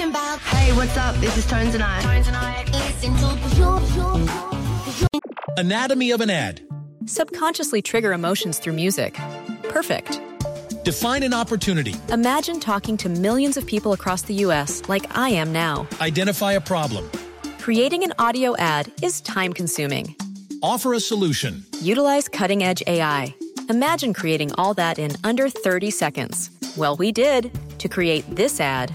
talking about. Hey, what's up? This is Tones and I. Tones and I. Listen to Anatomy of an ad. Subconsciously trigger emotions through music. Perfect. Define an opportunity. Imagine talking to millions of people across the US like I am now. Identify a problem. Creating an audio ad is time consuming. Offer a solution. Utilize cutting edge AI. Imagine creating all that in under 30 seconds. Well, we did to create this ad.